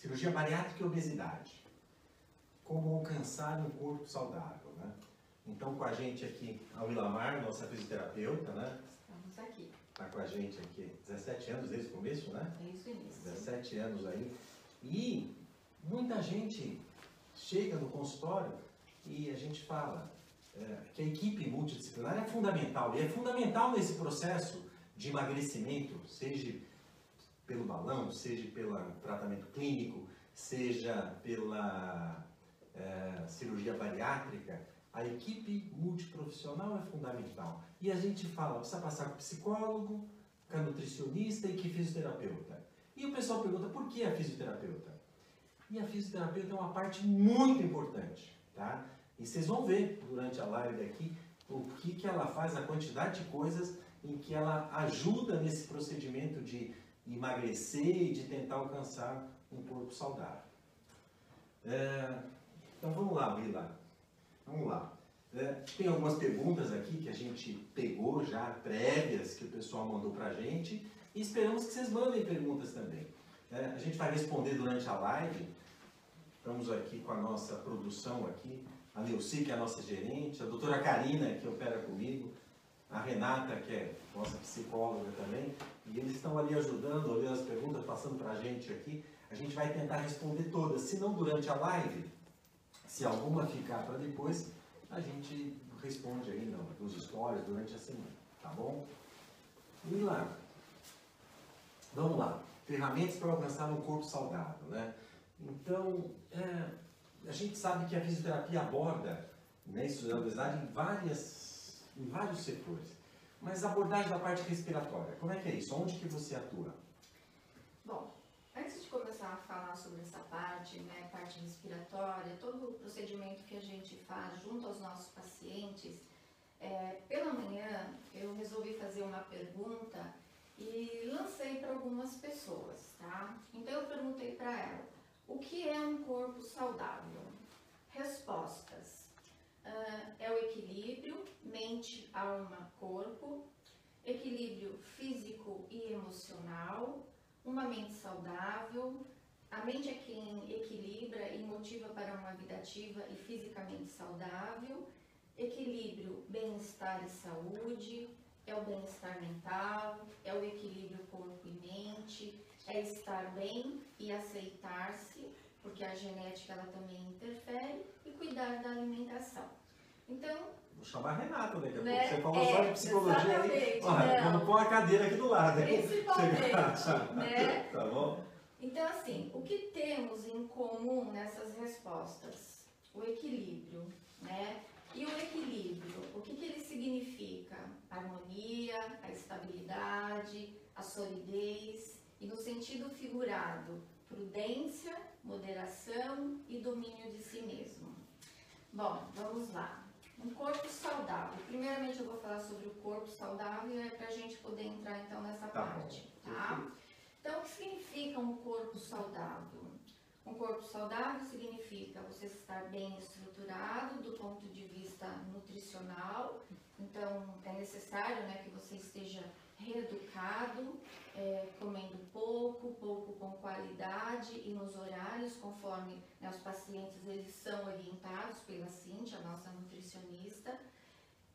cirurgia bariátrica e obesidade. Como alcançar um corpo saudável, né? Então, com a gente aqui, a Wilamar, nossa fisioterapeuta, né? Estamos aqui. Está com a gente aqui 17 anos desde o começo, né? Desde o início. 17 anos aí. E muita gente chega no consultório e a gente fala é, que a equipe multidisciplinar é fundamental. E é fundamental nesse processo de emagrecimento, seja pelo balão, seja pelo tratamento clínico, seja pela é, cirurgia bariátrica, a equipe multiprofissional é fundamental. E a gente fala, precisa passar com psicólogo, com a nutricionista e que fisioterapeuta. E o pessoal pergunta, por que a fisioterapeuta? E a fisioterapeuta é uma parte muito importante, tá? E vocês vão ver durante a live aqui o que, que ela faz, a quantidade de coisas em que ela ajuda nesse procedimento de emagrecer e de tentar alcançar um corpo saudável. É, então vamos lá, Vila. Vamos lá. É, tem algumas perguntas aqui que a gente pegou já, prévias, que o pessoal mandou para a gente. E esperamos que vocês mandem perguntas também. É, a gente vai responder durante a live. Estamos aqui com a nossa produção aqui. A Neuci, que é a nossa gerente. A doutora Karina, que opera comigo. A Renata, que é nossa psicóloga também. E eles estão ali ajudando, olhando as perguntas, passando para a gente aqui. A gente vai tentar responder todas. Se não durante a live, se alguma ficar para depois, a gente responde aí nos stories durante a semana, tá bom? E lá, vamos lá, ferramentas para alcançar um corpo saudável, né? Então, é, a gente sabe que a fisioterapia aborda né, isso obesidade em, várias, em vários setores. Mas abordagem da parte respiratória, como é que é isso? Onde que você atua? Bom, antes de começar a falar sobre essa parte, né, parte respiratória, todo o procedimento que a gente faz junto aos nossos pacientes, é, pela manhã eu resolvi fazer uma pergunta e lancei para algumas pessoas, tá? Então eu perguntei para ela, o que é um corpo saudável? Respostas. Uh, é o equilíbrio mente, alma, corpo, equilíbrio físico e emocional, uma mente saudável. A mente é quem equilibra e motiva para uma vida ativa e fisicamente saudável. Equilíbrio, bem-estar e saúde, é o bem-estar mental, é o equilíbrio corpo e mente, é estar bem e aceitar-se, porque a genética ela também interfere, e cuidar da alimentação. Então, Vou chamar a Renata daqui a Né? Você falou É, só de psicologia aí. Olha, vamos pôr a cadeira aqui do lado. Principalmente, né? Tá bom? Então, assim, o que temos em comum nessas respostas? O equilíbrio, né? E o equilíbrio, o que, que ele significa? Harmonia, a estabilidade, a solidez e no sentido figurado, prudência, moderação e domínio de si mesmo. Bom, vamos lá. Um corpo saudável. Primeiramente eu vou falar sobre o corpo saudável e é para a gente poder entrar então nessa Tá bom. parte, tá? Então, o que significa um corpo saudável? Um corpo saudável significa você estar bem estruturado do ponto de vista nutricional. Então, é necessário né, que você esteja reeducado, é, comendo pouco, pouco com qualidade e nos horários, conforme né, os pacientes eles são orientados pela Cintia, a nossa nutricionista.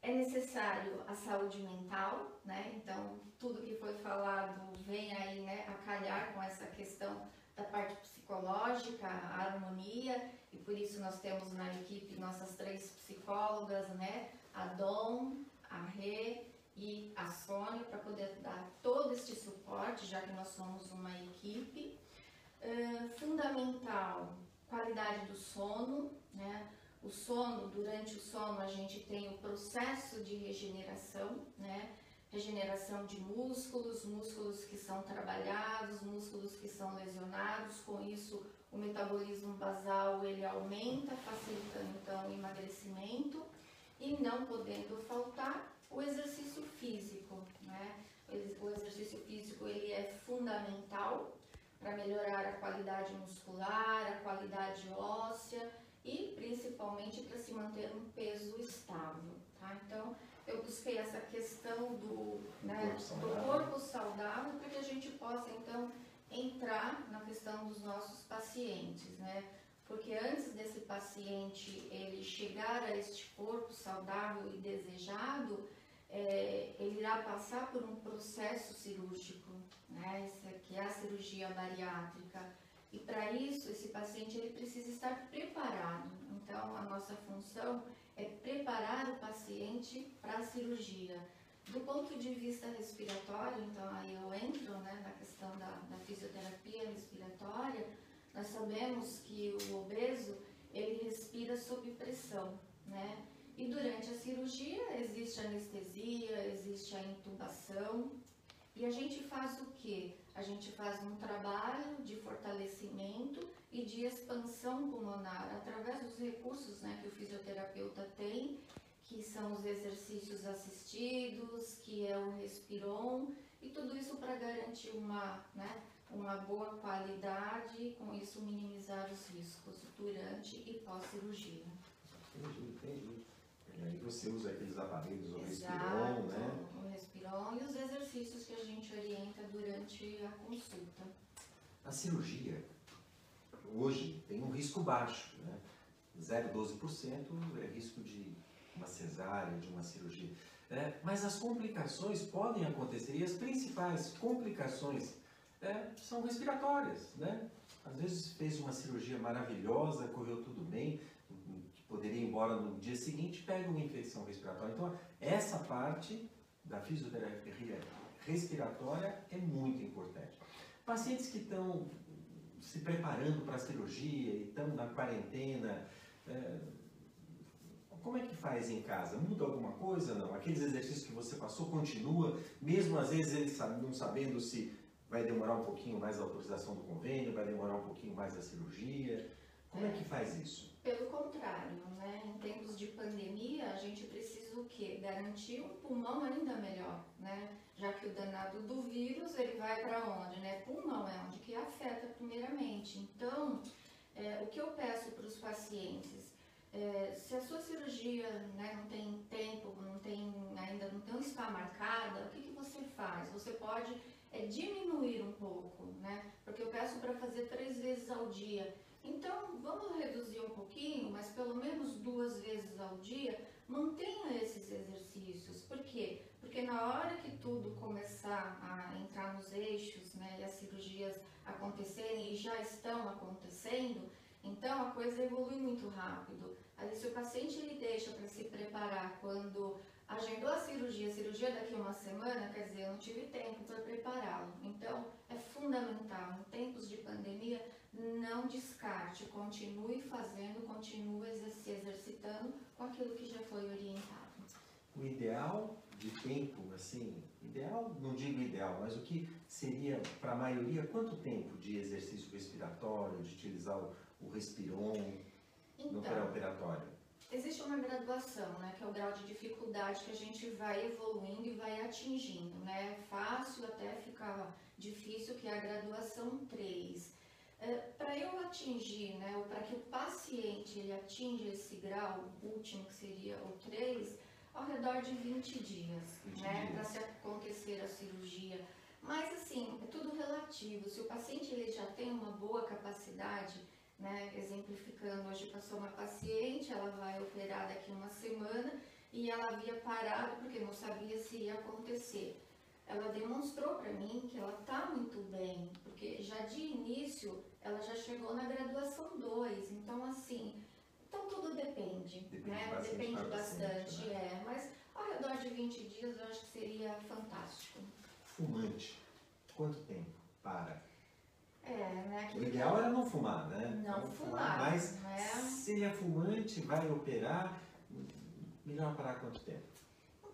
É necessário a saúde mental, né? Então, tudo que foi falado vem aí, né, a calhar com essa questão da parte psicológica, a harmonia, e por isso nós temos na equipe nossas três psicólogas, né? A Dom, a Rê e a Sônia, para poder dar todo este suporte, já que nós somos uma equipe. Fundamental, qualidade do sono, né? O sono, durante o sono, a gente tem o processo de regeneração, né? Regeneração de músculos, músculos que são trabalhados, músculos que são lesionados, com isso o metabolismo basal ele aumenta, facilitando então o emagrecimento e não podendo faltar o exercício físico, né? O exercício físico ele é fundamental para melhorar a qualidade muscular, a qualidade óssea e principalmente para se manter um peso estável, tá? Então, eu busquei essa questão do, né, Corpo do saudável. corpo saudável para que a gente possa então entrar na questão dos nossos pacientes, né? Porque antes desse paciente ele chegar a este corpo saudável e desejado, é, ele irá passar por um processo cirúrgico, né? Essa que é a cirurgia bariátrica. E para isso, esse paciente ele precisa estar preparado. Então, a nossa função é preparar o paciente para a cirurgia. Do ponto de vista respiratório, então aí eu entro né, na questão da, da fisioterapia respiratória, nós sabemos que o obeso ele respira sob pressão, né? E durante a cirurgia existe anestesia, existe a intubação e a gente faz o que? A gente faz um trabalho de fortalecimento e de expansão pulmonar através dos recursos né, que o fisioterapeuta tem que são os exercícios assistidos, que é o respiron, e tudo isso para garantir uma, né, uma boa qualidade com isso minimizar os riscos durante e pós-cirurgia. Entendi, entendi. E aí você usa aqueles aparelhos, o Exato, respiron, né? O respiron e os exercícios que a gente orienta durante a consulta. A cirurgia, hoje, tem um risco baixo, né? 0,12% é risco de uma cesárea, de uma cirurgia. É, mas as complicações podem acontecer e as principais complicações é, são respiratórias, né? Às vezes fez uma cirurgia maravilhosa, correu tudo bem, poderia ir embora no dia seguinte, pega uma infecção respiratória. Então, essa parte da fisioterapia respiratória é muito importante. Pacientes que estão se preparando para a cirurgia e estão na quarentena, é, como é que faz em casa? Muda alguma coisa? Não? Aqueles exercícios que você passou continua, mesmo às vezes eles não sabendo se vai demorar um pouquinho mais a autorização do convênio, vai demorar um pouquinho mais a cirurgia. Como é, que faz isso? Pelo contrário, né? em tempos de pandemia, a gente precisa o quê? Garantir um pulmão ainda melhor, né? Já que o danado do vírus, ele vai para onde, né? Pulmão é onde que afeta primeiramente. Então, é, o que eu peço para os pacientes é, se a sua cirurgia né, não tem tempo, não tem, ainda não, está marcada, o que, que você faz? Você pode é, diminuir um pouco, né? Porque eu peço para fazer três vezes ao dia. Então, vamos reduzir um pouquinho, mas pelo menos duas vezes ao dia, mantenha esses exercícios. Por quê? Porque na hora que tudo começar a entrar nos eixos, né, e as cirurgias acontecerem e já estão acontecendo, então a coisa evolui muito rápido. Aí se o paciente ele deixa para se preparar quando agendou a cirurgia, a cirurgia daqui a uma semana, quer dizer, eu não tive tempo para prepará-lo. Então é fundamental, em tempos de pandemia, não descarte, continue fazendo, continue se exercitando com aquilo que já foi orientado. O ideal de tempo, assim, ideal, não digo ideal, mas o que seria para a maioria, quanto tempo de exercício respiratório, de utilizar o, o respiron, então, no pré-operatório? Existe uma graduação, né, que é o grau de dificuldade que a gente vai evoluindo e vai atingindo, né? Fácil até ficar difícil, que é a graduação 3. É, para eu atingir, né, ou para que o paciente ele atinja esse grau último, que seria o 3, ao redor de 20 dias, 20 né, para se acontecer a cirurgia. Mas assim, é tudo relativo. Se o paciente ele já tem uma boa capacidade né? Exemplificando, hoje passou uma paciente, ela vai operar daqui uma semana e ela havia parado porque não sabia se ia acontecer. Ela demonstrou para mim que ela está muito bem, porque já de início ela já chegou na graduação 2, então assim, então tudo depende, depende né? Bastante depende bastante, né? é, mas ao redor de 20 dias eu acho que seria fantástico. Fumante, quanto tempo para? É, né? O ideal era não fumar, né? Não, não fumar, Mas né? se é fumante, vai operar, melhor parar quanto tempo?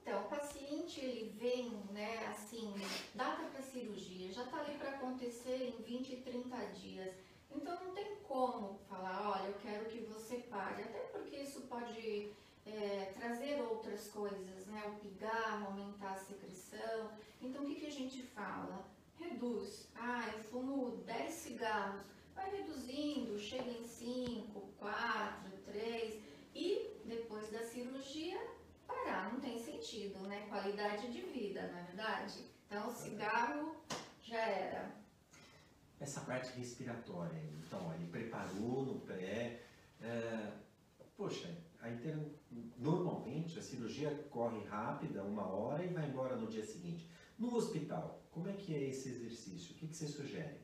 Então, o paciente ele vem, né, assim, data para cirurgia, já está ali para acontecer em 20, 30 dias. Então não tem como falar, olha, eu quero que você pare, até porque isso pode é, trazer outras coisas, né? O pigarro, aumentar a secreção. Então o que, que a gente fala? Reduz. Ah, eu fumo 10 cigarros. Vai reduzindo, chega em 5, 4, 3 e depois da cirurgia parar. Não tem sentido, né? Qualidade de vida, na é verdade. Então, o cigarro já era. essa parte respiratória. Então, ele preparou no pré. É, poxa, normalmente a cirurgia corre rápida, uma hora, e vai embora no dia seguinte. No hospital, como é que é esse exercício? O que, que você sugere?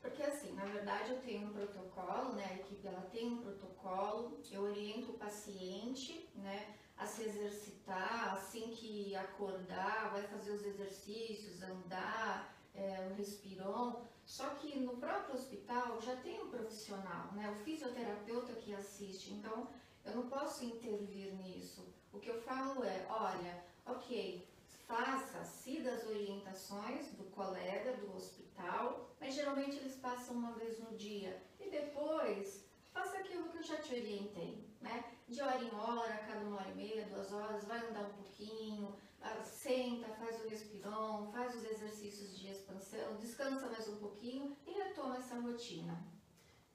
Porque assim, na verdade eu tenho um protocolo, né? A equipe ela tem um protocolo, eu oriento o paciente, né? A se exercitar, assim que acordar, vai fazer os exercícios, andar, é, o respiron. Só que no próprio hospital já tem um profissional, né? O fisioterapeuta que assiste. Então eu não posso intervir nisso. O que eu falo é, olha, ok, faça, siga as orientações do colega do hospital, mas geralmente eles passam uma vez no dia. E depois, faça aquilo que eu já te orientei, né? De hora em hora, cada uma hora e meia, duas horas, vai andar um pouquinho, ah, senta, faz o respirão, faz os exercícios de expansão, descansa mais um pouquinho e retoma essa rotina.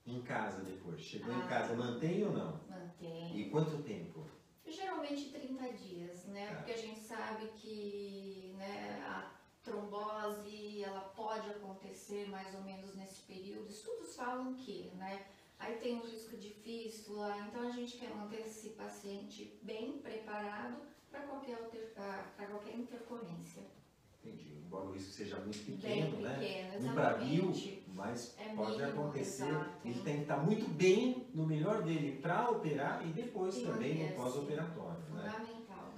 Em casa depois, chegou ah, em casa, mantém ou não? Mantém. E quanto tempo? Geralmente 30 dias, né? Tá. Porque a gente sabe que né, a trombose ela pode acontecer mais ou menos nesse período. Estudos falam que, né? Aí tem o risco de fístula, então a gente quer manter esse paciente bem preparado para qualquer, qualquer intercorrência. Entendi. Embora o risco seja muito pequeno, bem né? Pequeno, no Brasil, mas é pode mínimo, acontecer. Exato. Ele tem que estar muito bem no melhor dele para operar e depois E também no pós-operatório. Né? Fundamental.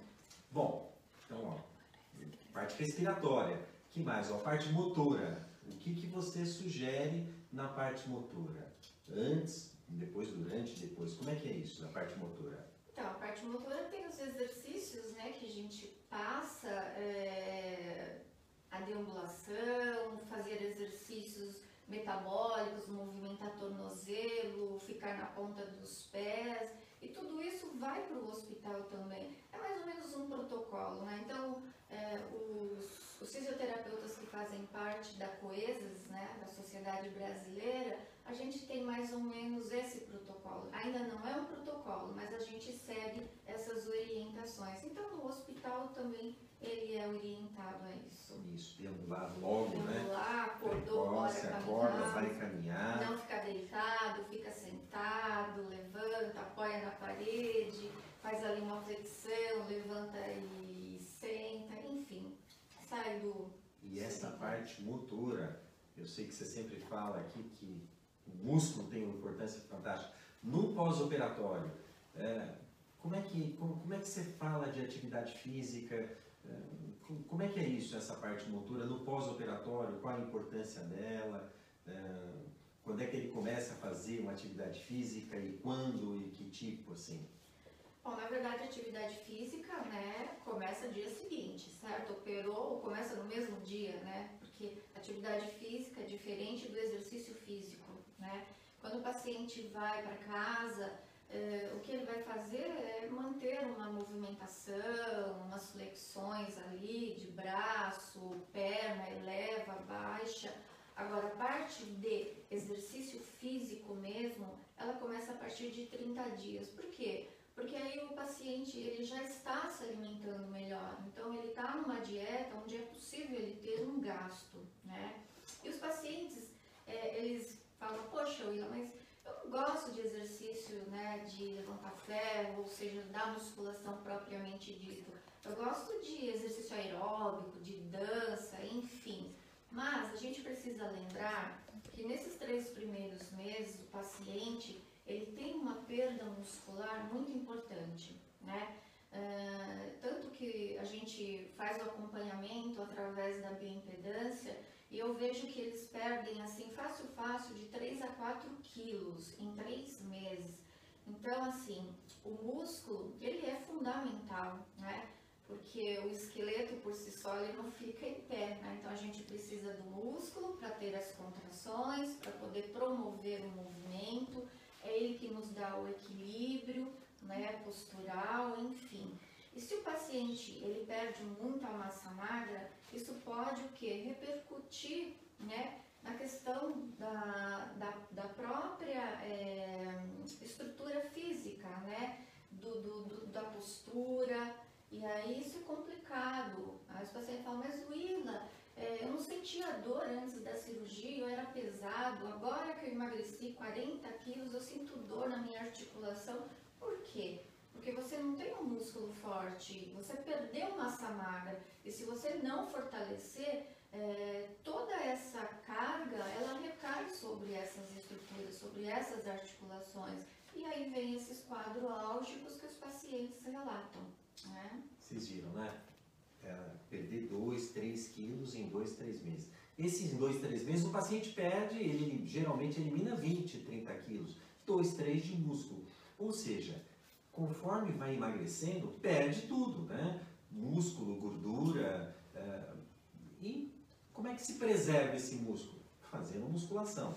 Bom, então, ó, parte respiratória. que mais? Ó, parte motora. O que, que você sugere na parte motora? Antes, depois, durante, depois. Como é que é isso, na parte motora? Então, a parte motora tem os exercícios né, que a gente passa, é, a deambulação, fazer exercícios metabólicos, movimentar tornozelo, ficar na ponta dos pés, e tudo isso vai para o hospital também. É mais ou menos um protocolo, né? Então, é, os, os fisioterapeutas que fazem parte da COESAS, né, da Sociedade Brasileira, a gente tem mais ou menos esse protocolo. Ainda não é um protocolo, mas a gente segue essas orientações. Então, no hospital também ele é orientado a isso. Isso, deambular logo, né? Deambular, acordou, bora Precoce, acorda, caminhar. vai caminhar. Não ficar deitado, fica sentado, levanta, apoia na parede, faz ali uma flexão, levanta e senta, enfim, sai do. E essa parte motora, eu sei que você sempre fala aqui que o músculo tem uma importância fantástica. No pós-operatório, é, como, é que, como, como é que você fala de atividade física? Como- é que é isso, essa parte motora no pós-operatório? Qual a importância dela? É, quando é que ele começa a fazer uma atividade física e quando e que tipo, assim? Bom, na verdade, a atividade física, né, começa dia seguinte, certo? Operou, começa no mesmo dia, né? Porque atividade física é diferente do exercício físico, né? Quando o paciente vai para casa, eh, o que ele vai fazer é manter uma movimentação, umas flexões ali de braço, perna, eleva, baixa. Agora, a parte de exercício físico mesmo, ela começa a partir de 30 dias. Por quê? Porque aí o paciente ele já está se alimentando melhor, então ele está numa dieta onde é possível ele ter um gasto, né? E os pacientes, eh, eles falam, poxa, Willa, mas eu gosto de exercício, né, de levantar ferro, ou seja, da musculação propriamente dito. Eu gosto de exercício aeróbico, de dança, enfim. Mas a gente precisa lembrar que nesses três primeiros meses o paciente ele tem uma perda muscular muito importante, né? Ah, tanto que a gente faz o acompanhamento através da bioimpedância e eu vejo que eles perdem assim fácil fácil de 3 a 4 quilos em três meses. Então assim, o músculo ele é fundamental, né? Porque o esqueleto por si só ele não fica em pé, né? Então a gente precisa do músculo para ter as contrações, para poder promover o movimento. É ele que nos dá o equilíbrio, né? Postural, enfim. E se o paciente ele perde muita massa magra, isso pode o que? Repercutir, né? Na questão da, da, da própria é, estrutura física, né? Do, do, do- da postura, e aí isso é complicado. Aí os pacientes falam, mas Willa, é, eu não sentia dor antes da cirurgia, eu era pesado. Agora que eu emagreci 40 quilos, eu sinto dor na minha articulação. Por quê? Porque você não tem um músculo forte, você perdeu massa magra. E se você não fortalecer, é, toda essa carga, ela recai sobre essas estruturas, sobre essas articulações. E aí vem esses quadros álgicos que os pacientes relatam. Né? Vocês viram, né? É, perder 2, 3 quilos em 2, 3 meses. Esses 2, 3 meses o paciente perde, ele geralmente elimina 20, 30 quilos. 2, 3 de músculo. Ou seja, conforme vai emagrecendo, perde tudo, né? Músculo, gordura. É, e como é que se preserva esse músculo? Fazendo musculação.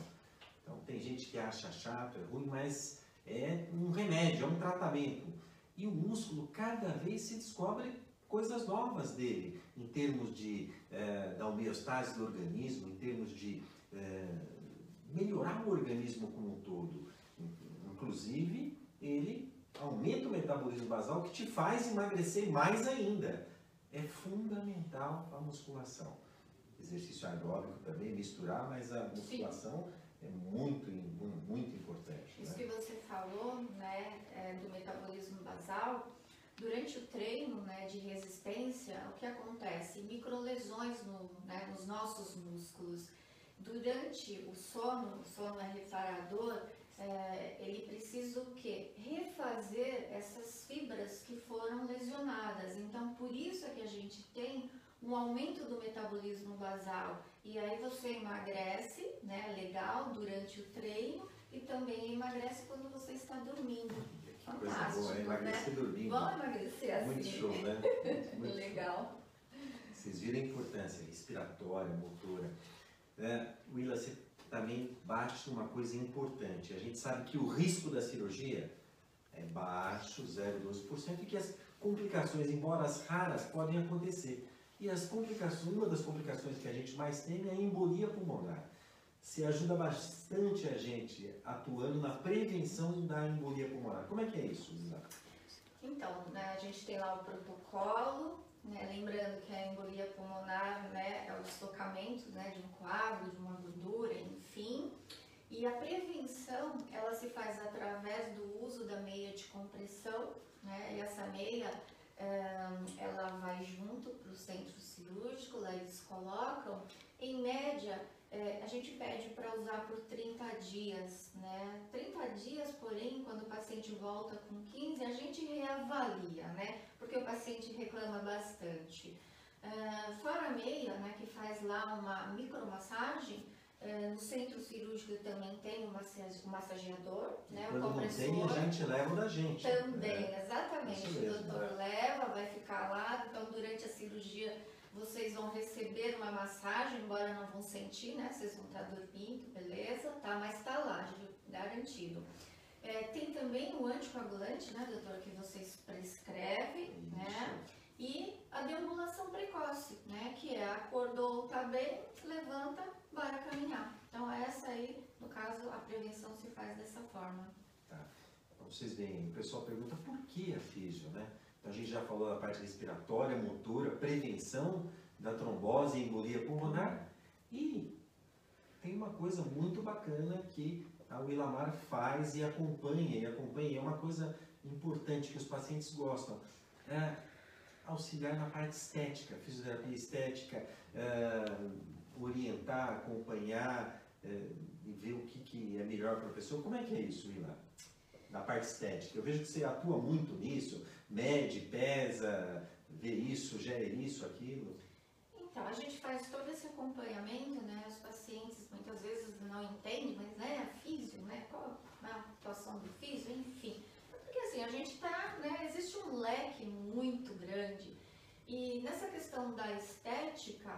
Então, tem gente que acha chato, é ruim, mas é um remédio, é um tratamento. E o músculo, cada vez se descobre coisas novas dele, em termos de, é, da homeostase do organismo, em termos de é, melhorar o organismo como um todo. Inclusive, ele aumenta o metabolismo basal que te faz emagrecer mais ainda. É fundamental a musculação. Exercício aeróbico também, misturar, mas a musculação Sim. é muito, muito importante. Isso né? que você falou né, é, do metabolismo basal, durante o treino né, de resistência, o que acontece? Microlesões no, né, nos nossos músculos. Durante o sono, o sono é reparador, é, ele precisa o quê? Refazer essas fibras que foram lesionadas. Então, por isso é que a gente tem um aumento do metabolismo basal. E aí você emagrece, né, legal, durante o treino e também emagrece quando você está dormindo. Fantástico, boa, é emagrecer né? dormindo. Vamos emagrecer assim. Muito show, né? Muito legal. Vocês viram a importância respiratória, motora. É, Willa, você também bate numa coisa importante. A gente sabe que o risco da cirurgia é baixo, 0,12%, e que as complicações, embora as raras, podem acontecer. E as complicações, uma das complicações que a gente mais tem é a embolia pulmonar. Se ajuda bastante a gente atuando na prevenção da embolia pulmonar. Como é que é isso, Lisa? Então, né, a gente tem lá o protocolo, né, lembrando que a embolia pulmonar né, é o deslocamento né, de um coágulo, de uma gordura, enfim. E a prevenção, ela se faz através do uso da meia de compressão, né, e essa meia ela vai junto para o centro cirúrgico, lá eles colocam, em média, é, a gente pede para usar por 30 dias, né? 30 dias, porém, quando o paciente volta com 15, a gente reavalia, né? Porque o paciente reclama bastante. Uh, fora a meia, né, que faz lá uma micromassagem, é, no centro cirúrgico também tem um massageador, né? O compressor. Não tem, a gente leva da gente. Também, né? exatamente. o doutor leva, vai ficar lá, então durante a cirurgia vocês vão receber uma massagem, embora não vão sentir, né? Vocês vão estar dormindo, beleza? Tá, mas tá lá, garantido. É, tem também o anticoagulante, né, doutor, que vocês prescrevem, né? E a deambulação precoce, né? Que é acordou, tá bem, levanta, bora caminhar. Então essa aí, no caso, a prevenção se faz dessa forma. Tá. Então, vocês veem, o pessoal pergunta por que a físio, né? Então a gente já falou da parte respiratória, motora, prevenção da trombose e embolia pulmonar. E tem uma coisa muito bacana que a Willamar faz e acompanha, e acompanha, é uma coisa importante que os pacientes gostam. É auxiliar na parte estética, fisioterapia estética, é, orientar, acompanhar é, e ver o que, que é melhor para a pessoa. Como é que é isso, Ila? Na parte estética. Eu vejo que você atua muito nisso, mede, pesa, vê isso, gere isso, aquilo. Então, a gente faz todo esse acompanhamento, né? Os pacientes muitas vezes não entendem, mas né, a físio, né? Qual a atuação do físio, enfim. Porque assim, a gente tá, né? Existe um leque muito grande. E nessa questão da estética,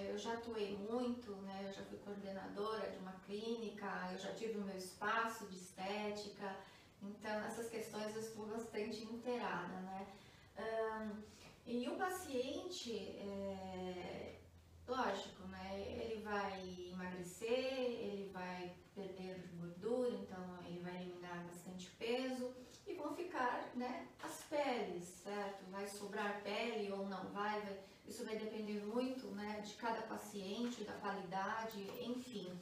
eu já atuei muito, né? Eu já fui coordenadora de uma clínica, eu já tive o meu espaço de estética, então essas questões eu estou bastante inteirada, né? Um, e o paciente, é, lógico, né? Ele vai emagrecer, ele vai perder gordura, então ele vai eliminar bastante peso e vão ficar, né? As peles, certo? Vai sobrar pele ou não vai, vai isso vai depender muito né, de cada paciente, da qualidade, enfim.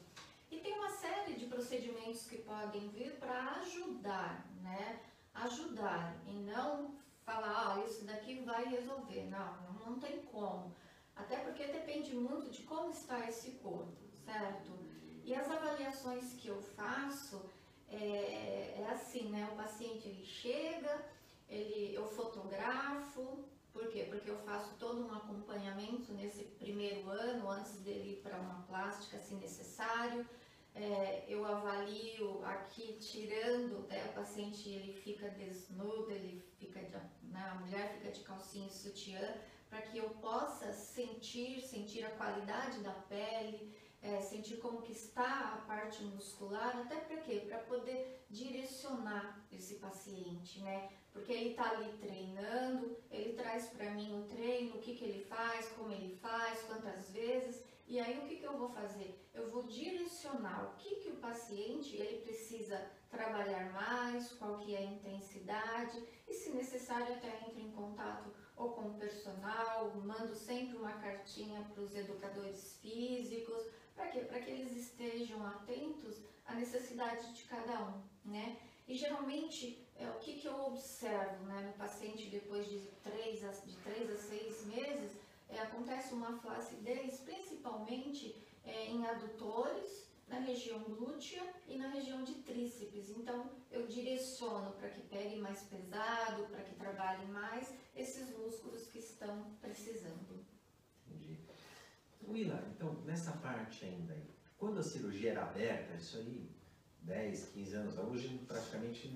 E tem uma série de procedimentos que podem vir para ajudar, né? Ajudar e não falar, ah, isso daqui vai resolver. Não, não tem como. Até porque depende muito de como está esse corpo, certo? E as avaliações que eu faço é, é assim, né? O paciente ele chega, ele, eu fotografo, por quê? Porque eu faço todo um acompanhamento nesse primeiro ano, antes dele ir para uma plástica, se necessário. É, eu avalio aqui, tirando, né, o paciente ele fica desnudo, ele fica de, né, a mulher fica de calcinha e sutiã, para que eu possa sentir, sentir a qualidade da pele, é, sentir como que está a parte muscular, até para quê? Para poder direcionar esse paciente, né? Porque ele está ali treinando, ele traz para mim o treino, o que, que ele faz, como ele faz, quantas vezes, e aí o que, que eu vou fazer? Eu vou direcionar o que, que o paciente ele precisa trabalhar mais, qual que é a intensidade, e se necessário até entre em contato ou com o personal, mando sempre uma cartinha para os educadores físicos, para quê? Para que eles estejam atentos à necessidade de cada um, né? E geralmente, é, o que, que eu observo né, no paciente depois de 3 a, de 3 a 6 meses, é, acontece uma flacidez principalmente é, em adutores, na região glútea e na região de tríceps. Então, eu direciono para que pegue mais pesado, para que trabalhe mais esses músculos que estão precisando. Entendi. Willa, então, nessa parte ainda, quando a cirurgia era aberta, isso aí 10, 15 anos. Hoje praticamente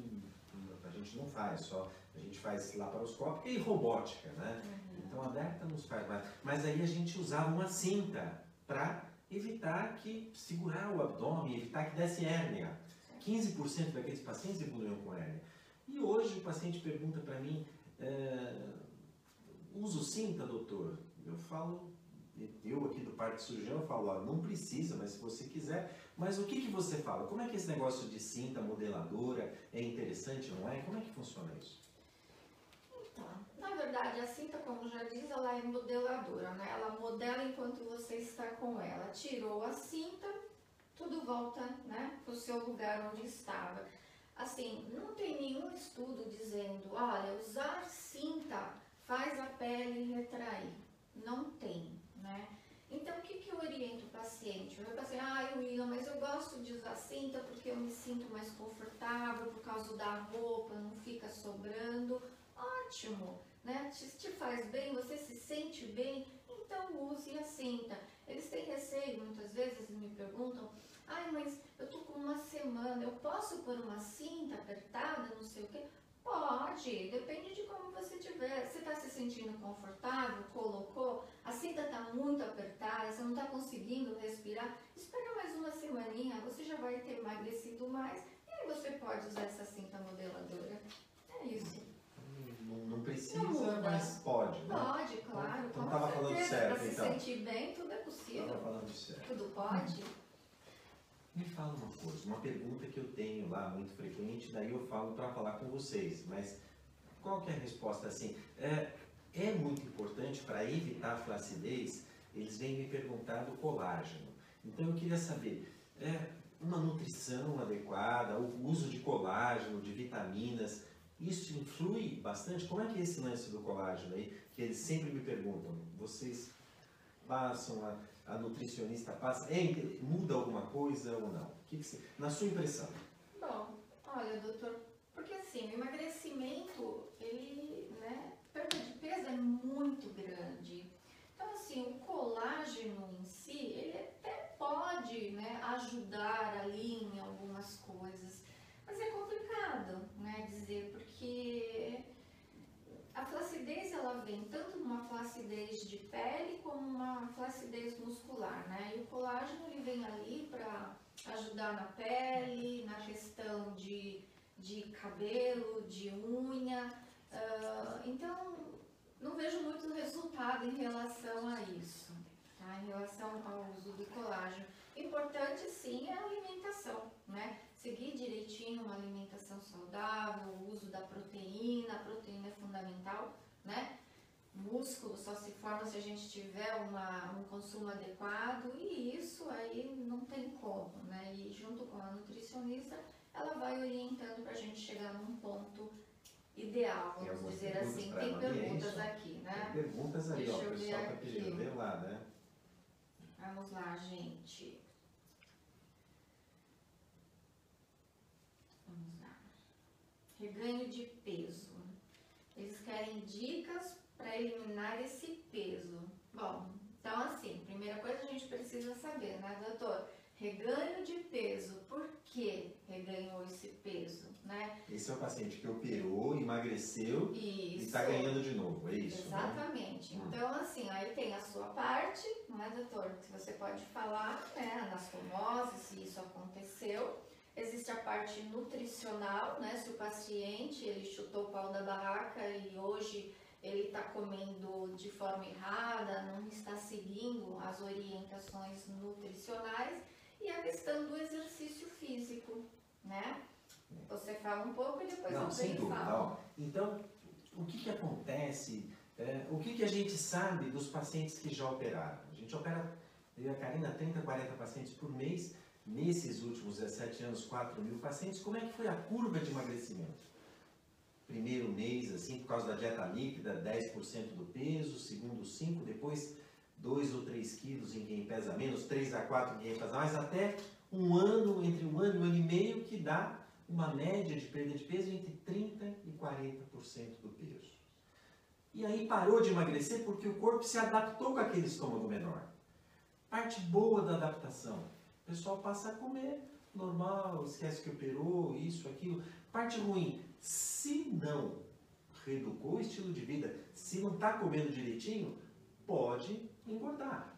a gente não faz, só a gente faz laparoscópica e robótica, né? Uhum. Então a nos faz mais. Mas aí a gente usava uma cinta para evitar que segurar o abdômen, evitar que desse hérnia. 15% daqueles pacientes evoluíam com hérnia. E hoje o paciente pergunta para mim, é, uso cinta, doutor? Eu falo, eu aqui do Parque Surgião falo, ó, não precisa, mas se você quiser. Mas o que, que você fala? Como é que esse negócio de cinta modeladora é interessante, não é? Como é que funciona isso? Então, na verdade, a cinta, como já diz, ela é modeladora, né? Ela modela enquanto você está com ela. Tirou a cinta, tudo volta né, para o seu lugar onde estava. Assim, não tem nenhum estudo dizendo, olha, usar cinta faz a pele retrair. Não tem né? Então, o que, que eu oriento o paciente? O paciente, ah, William, mas eu gosto de usar cinta porque eu me sinto mais confortável por causa da roupa, não fica sobrando. Ótimo, né? Te, te faz bem, você se sente bem, então use a cinta. Eles têm receio, muitas vezes me perguntam, ai, mas eu tô com uma semana, eu posso pôr uma cinta apertada, não sei o quê? Pode, depende de como você tiver. Você está se sentindo confortável, colocou, a cinta está muito apertada, você não está conseguindo respirar, espera mais uma semaninha, você já vai ter emagrecido mais e aí você pode usar essa cinta modeladora. É isso. Não, precisa, não mas pode. Né? Pode, claro. Então estava falando certo, então. se sentir bem, tudo é possível. Estava falando certo. Tudo pode. Me fala uma coisa, uma pergunta que eu tenho lá muito frequente, daí eu falo para falar com vocês, mas qual que é a resposta assim? É, é muito importante para evitar a flacidez, eles vêm me perguntar do colágeno. Então eu queria saber, é, uma nutrição adequada, o uso de colágeno, de vitaminas, isso influi bastante? Como é que é esse lance do colágeno aí, que eles sempre me perguntam? Vocês passam a a nutricionista passa? Muda alguma coisa ou não? Que que você, na sua impressão? Bom, olha, doutor, porque assim, o emagrecimento, ele, né, perda de peso é muito grande. Então, assim, o colágeno em si, ele até pode, né, ajudar ali em algumas coisas, mas é complicado, né, dizer, porque a flacidez ela vem tanto numa flacidez de pele como uma flacidez muscular, né? E o colágeno ele vem ali para ajudar na pele, na questão de, de cabelo, de unha. Uh, então, não vejo muito resultado em relação a isso, tá? Em relação ao uso do colágeno. Importante sim é a alimentação, né? Seguir direitinho uma alimentação saudável, o uso da proteína, a proteína é fundamental, né? Músculos só se forma se a gente tiver uma, um consumo adequado e isso aí não tem como, né? E junto com a nutricionista, ela vai orientando para a gente chegar num ponto ideal, vamos dizer assim. Tem perguntas aqui, né? Tem perguntas aí, Deixa ó, o pessoal está pedindo, vê lá, né? Vamos lá, gente. Vamos lá. Reganho de peso. Eles querem dicas para eliminar esse peso. Bom, então assim, primeira coisa a gente precisa saber, né, doutor? Reganho de peso, por que reganhou esse peso, né? Esse é o paciente que operou, emagreceu isso. e está ganhando de novo, é isso? Né? Exatamente. Né? Então, assim, aí tem a sua parte, não é, doutor? Que você pode falar, né, anastomose, se isso aconteceu. Existe a parte nutricional, né? Se o paciente ele chutou o pau da barraca e hoje ele está comendo de forma errada, não está seguindo as orientações nutricionais e a questão do exercício físico, né? Você fala um pouco e depois não, sem dúvida. Falo. Então, o que, que acontece? É, o que, que a gente sabe dos pacientes que já operaram? A gente opera, eu e a Karina, 30, 40 pacientes por mês nesses últimos 17 anos, 4 mil pacientes, como é que foi a curva de emagrecimento? Primeiro mês, assim, por causa da dieta líquida, 10% do peso, segundo 5%, depois 2 ou 3 quilos em quem pesa menos, 3 a 4 em quem pesa mais, até um ano, entre um ano e um ano e meio, que dá uma média de perda de peso entre 30% e 40% do peso. E aí parou de emagrecer porque o corpo se adaptou com aquele estômago menor. Parte boa da adaptação o pessoal passa a comer normal, esquece que operou, isso, aquilo. Parte ruim, se não reeducou o estilo de vida, se não está comendo direitinho, pode engordar.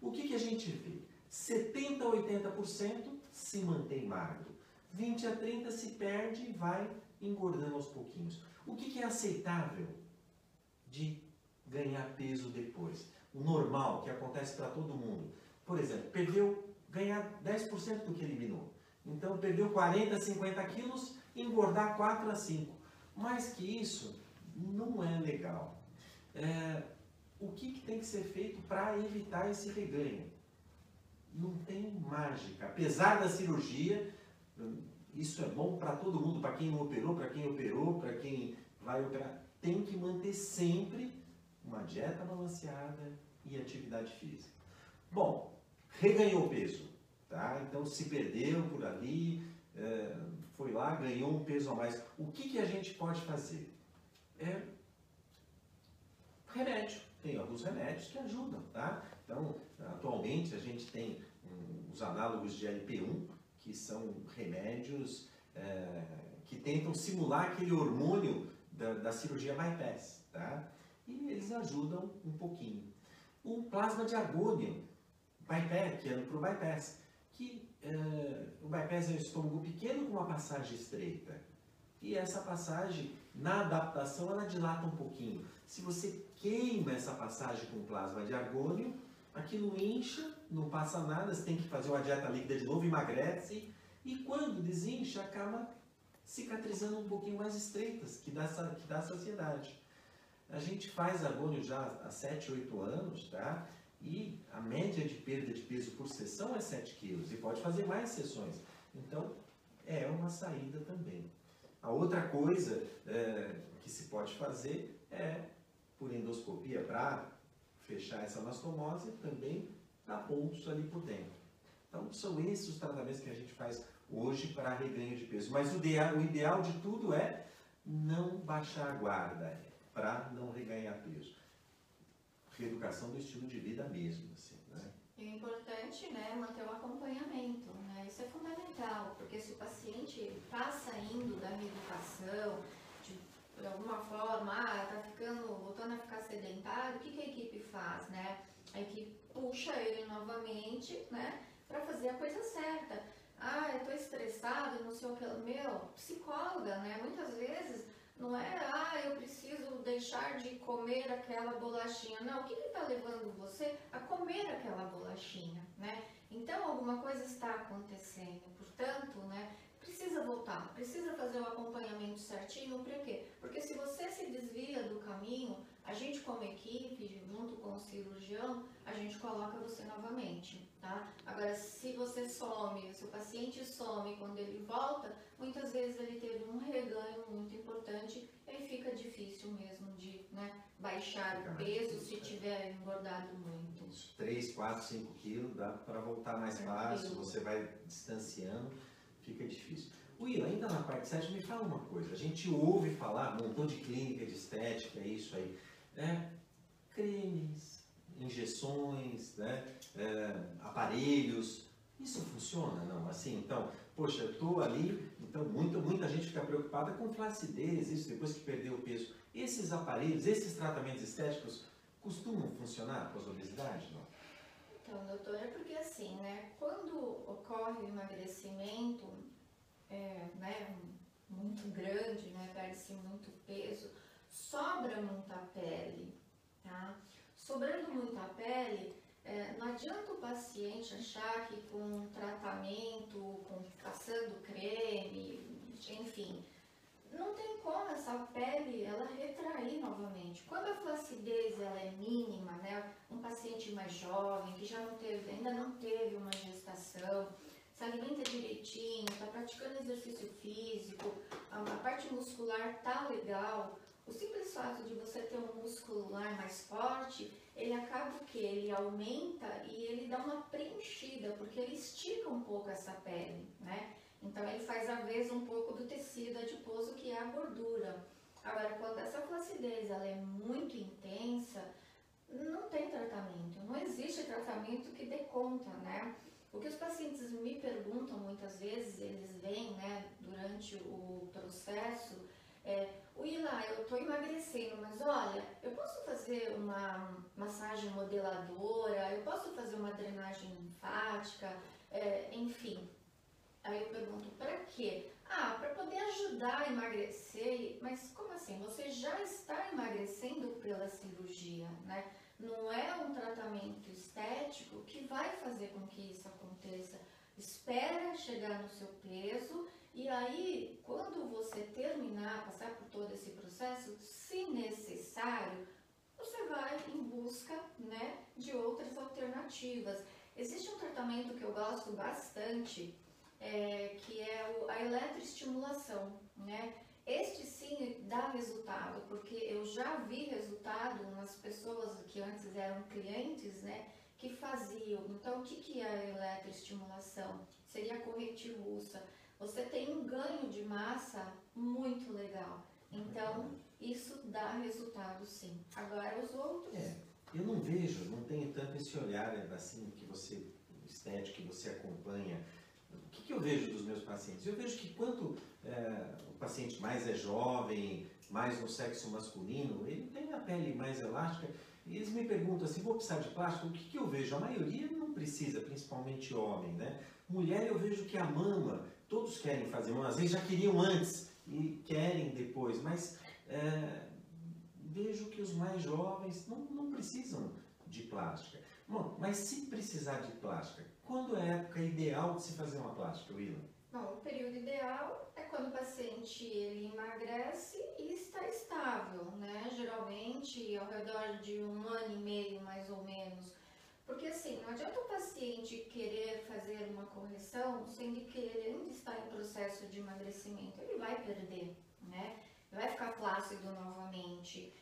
O que, que a gente vê? 70 a 80% se mantém magro. 20 a 30 se perde e vai engordando aos pouquinhos. O que, que é aceitável de ganhar peso depois? O normal, que acontece para todo mundo. Por exemplo, perdeu ganhar 10% do que eliminou. Então, perdeu 40, 50 quilos, engordar 4 a 5. Mais que isso, não é legal. É, o que, que tem que ser feito para evitar esse reganho? Não tem mágica. Apesar da cirurgia, isso é bom para todo mundo, para quem não operou, para quem operou, para quem vai operar. Tem que manter sempre uma dieta balanceada e atividade física. Bom, reganhou peso, tá? Então se perdeu por ali, é, foi lá, ganhou um peso a mais. O que, que a gente pode fazer? É remédio. Tem alguns remédios que ajudam, tá? Então, atualmente a gente tem um, os análogos de LP1, que são remédios é, que tentam simular aquele hormônio da, da cirurgia bypass, tá? E eles ajudam um pouquinho. O plasma de argônio, bypass, que é para o bypass, que uh, o bypass é um estômago pequeno com uma passagem estreita. E essa passagem, na adaptação, ela dilata um pouquinho. Se você queima essa passagem com plasma de argônio, aquilo incha, não passa nada, você tem que fazer uma dieta líquida de novo, emagrece, e quando desincha, acaba cicatrizando um pouquinho mais estreitas, que dá, que dá saciedade. A gente faz argônio já há 7, 8 anos, tá? E a média de perda de peso por sessão é 7 quilos e pode fazer mais sessões. Então, é uma saída também. A outra coisa é, que se pode fazer é, por endoscopia, para fechar essa anastomose, também dar pontos ali por dentro. Então, são esses os tratamentos que a gente faz hoje para reganho de peso. Mas o ideal, o ideal de tudo é não baixar a guarda, para não reganhar peso reeducação do estilo de vida mesmo, assim, né? O importante, né, manter o acompanhamento, né? Isso é fundamental, porque se o paciente está saindo da medicação, de, de alguma forma, ah, tá ficando, voltando a ficar sedentário, o que, que a equipe faz, né? A equipe puxa ele novamente, né, para fazer a coisa certa. Ah, eu tô estressado, não sei o que, meu, psicóloga, né? Muitas vezes não é, ah, eu preciso deixar de comer aquela bolachinha. Não, o que está levando você a comer aquela bolachinha, né? Então, alguma coisa está acontecendo. Portanto, né, precisa voltar, precisa fazer o acompanhamento certinho. Por quê? Porque se você se desvia do caminho, a gente como equipe, com o cirurgião, a gente coloca você novamente, tá? Agora, se você some, se o paciente some quando ele volta, muitas vezes ele teve um reganho muito importante e fica difícil mesmo de né, baixar o peso se tiver engordado muito. 3, 4, 5 quilos, dá para voltar mais fácil, você vai distanciando, fica difícil. Will, ainda na parte 7, me fala uma coisa. A gente ouve falar, um montão de clínica de estética, é isso aí. Né? Cremes, injeções, né? É, aparelhos. Isso funciona, não? Assim, então, poxa, eu estou ali, então muita, muita gente fica preocupada com flacidez, isso depois que perdeu o peso. Esses aparelhos, esses tratamentos estéticos costumam funcionar com obesidade, não? Então, doutora, é porque assim, né, quando ocorre o emagrecimento, é, né, muito grande, né, perde-se muito peso, sobra muita pele, tá? Sobrando muita pele, é, não adianta o paciente achar que com tratamento, com passando creme, enfim, não tem como essa pele ela retrair novamente. Quando a flacidez ela é mínima, né, um paciente mais jovem que já não teve, ainda não teve uma gestação, se alimenta direitinho, está praticando exercício físico, a, a parte muscular tá legal, o simples fato de você ter um muscular mais forte, ele acaba que ele aumenta e ele dá uma preenchida, porque ele estica um pouco essa pele, né? Então ele faz a vez um pouco do tecido adiposo que é a gordura. Agora, quando essa flacidez ela é muito intensa, não tem tratamento, não existe tratamento que dê conta, né? O que os pacientes me perguntam muitas vezes, eles vêm, né, durante o processo, Willa, eu estou emagrecendo, mas olha, eu posso fazer uma massagem modeladora, eu posso fazer uma drenagem linfática, é, enfim. Aí eu pergunto, para quê? Ah, para poder ajudar a emagrecer, mas como assim? Você já está emagrecendo pela cirurgia, né? Não é um tratamento estético que vai fazer com que isso aconteça. Espera chegar no seu peso e aí, quando você terminar, passar por todo esse processo, se necessário, você vai em busca né, de outras alternativas. Existe um tratamento que eu gosto bastante, é, que é a eletroestimulação. Né? Este sim dá resultado, porque eu já vi resultado nas pessoas que antes eram clientes, né, que faziam. Então, o que, que é a eletroestimulação? Seria a corretivussa você tem um ganho de massa muito legal. Então, isso dá resultado sim. Agora, os outros. É, eu não vejo, não tenho tanto esse olhar assim que você, estético, que você acompanha. O que, que eu vejo dos meus pacientes? Eu vejo que quanto é, o paciente mais é jovem, mais no sexo masculino, ele tem a pele mais elástica. E eles me perguntam assim, vou precisar de plástico? O que, que eu vejo? A maioria não precisa, principalmente homem, né? Mulher eu vejo que a mama todos querem fazer às vezes já queriam antes e querem depois, mas é, vejo que os mais jovens não, não precisam de plástica. Bom, mas se precisar de plástica, quando é a época ideal de se fazer uma plástica, Willa? Bom, o período ideal é quando o paciente ele emagrece e está estável, né? Geralmente ao redor de um ano e meio mais ou menos porque assim, não adianta o paciente querer fazer uma correção, sendo que ele ainda está em processo de emagrecimento. Ele vai perder, né? Vai ficar flácido novamente.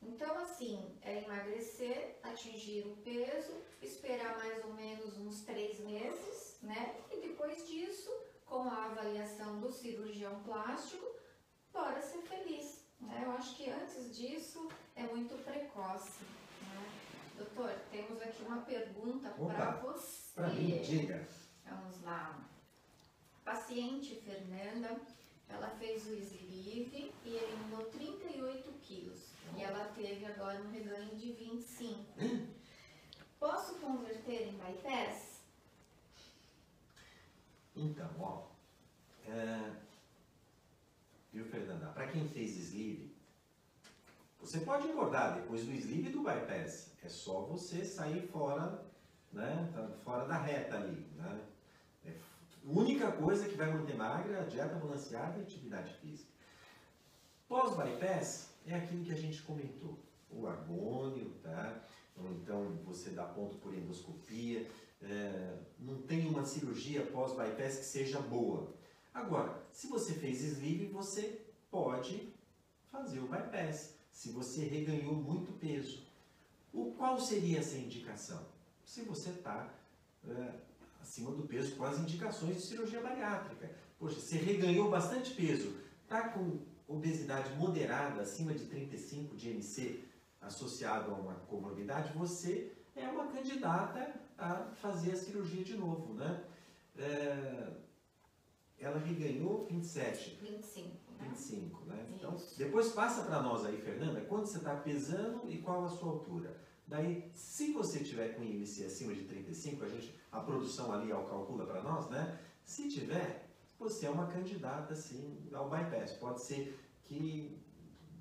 Então, assim, é emagrecer, atingir o peso, esperar mais ou menos uns três meses, né? E depois disso, com a avaliação do cirurgião plástico, bora ser feliz. Né? Eu acho que antes disso é muito precoce. Né? Doutor, temos aqui uma pergunta para você. Para mim, diga. Vamos lá. Paciente Fernanda, ela fez o sleeve e eliminou 38 quilos. E ela teve agora um reganho de 25. Hum? Posso converter em bypass? Então, ó. É, viu, Fernanda? Para quem fez sleeve, você pode engordar depois do sleeve e do bypass. É só você sair fora, né? Tá fora da reta ali, né? É, a única coisa que vai manter magra é a dieta balanceada e atividade física. Pós-bypass é aquilo que a gente comentou. O argônio, tá? Então, você dá ponto por endoscopia, é, não tem uma cirurgia pós-bypass que seja boa. Agora, se você fez sleeve, você pode fazer o bypass, se você reganhou muito peso. O qual seria essa indicação? Se você está é, acima do peso com as indicações de cirurgia bariátrica. Poxa, você reganhou bastante peso, está com obesidade moderada, acima de 35 de MC, associado a uma comorbidade, você é uma candidata a fazer a cirurgia de novo, né? É, ela reganhou 27. 25. Né? 25, né? Então, depois passa para nós aí, Fernanda, quanto você está pesando e qual a sua altura. Daí, se você tiver com IMC acima de 35, a, gente, a produção ali ao calcula para nós, né? Se tiver, você é uma candidata, sim, ao bypass. Pode ser que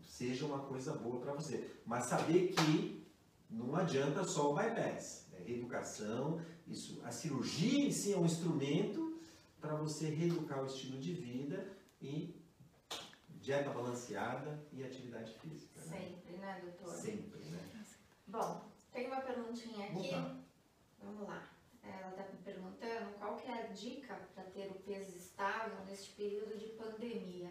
seja uma coisa boa para você. Mas saber que não adianta só o bypass. É reeducação, isso, a cirurgia em si é um instrumento para você reeducar o estilo de vida e dieta balanceada e atividade física. Né? Sempre, né, doutor? Sempre, né? Bom, tem uma perguntinha aqui. Opa. Vamos lá. Ela está me perguntando qual que é a dica para ter o peso estável neste período de pandemia.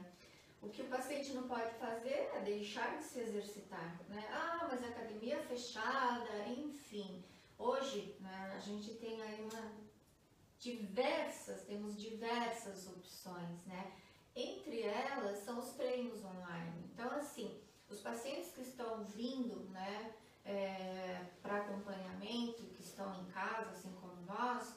O que o paciente não pode fazer é deixar de se exercitar, né? Ah, mas a academia é fechada, enfim. Hoje, né, a gente tem aí uma diversas, temos diversas opções, né? Entre elas são os treinos online. Então, assim, os pacientes que estão vindo, né, é, para acompanhamento, que estão em casa, assim como nós,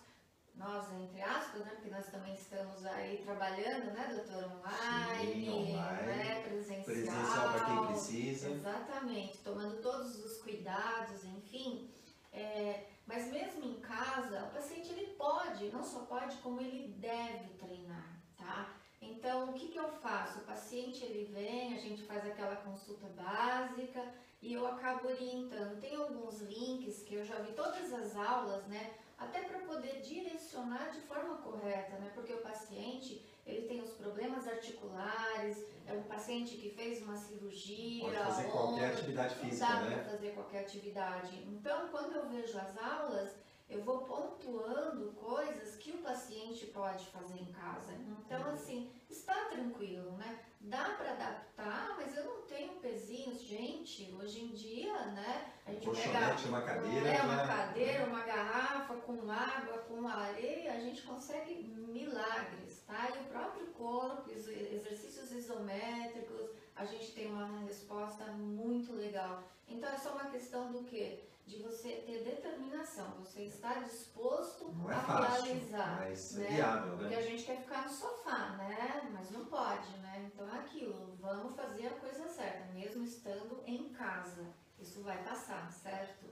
nós entre aspas, né, porque nós também estamos aí trabalhando, né, doutor, online, Sim, online né, presencial. Presencial para quem precisa. Exatamente, tomando todos os cuidados, enfim. É, mas mesmo em casa, o paciente ele pode, não só pode, como ele deve treinar, tá? Então, o que, que eu faço? O paciente ele vem, a gente faz aquela consulta básica e eu acabo orientando. Tem alguns links que eu já vi todas as aulas, né? Até para poder direcionar de forma correta, né? Porque o paciente, ele tem os problemas articulares, é um paciente que fez uma cirurgia. Pode fazer qualquer atividade física, dá né? para fazer qualquer atividade. Então, quando eu vejo as aulas, eu vou pontuando coisas que o paciente pode fazer em casa. Então, Uhum. assim, está tranquilo, né? Dá para adaptar, mas eu não tenho pezinhos, gente. Hoje em dia, né? A gente pega uma cadeira. é, uma já- cadeira, uma garrafa com água, com areia, a gente consegue milagres, tá? E o próprio corpo, os exercícios isométricos, a gente tem uma resposta muito legal. Então é só uma questão do quê? De você ter determinação, você está disposto Não é a fácil, realizar. mas é né? viável, Porque né? a gente quer ficar no sofá, né? Mas não pode, né? Então é aquilo, vamos fazer a coisa certa, mesmo estando em casa. Isso vai passar, certo?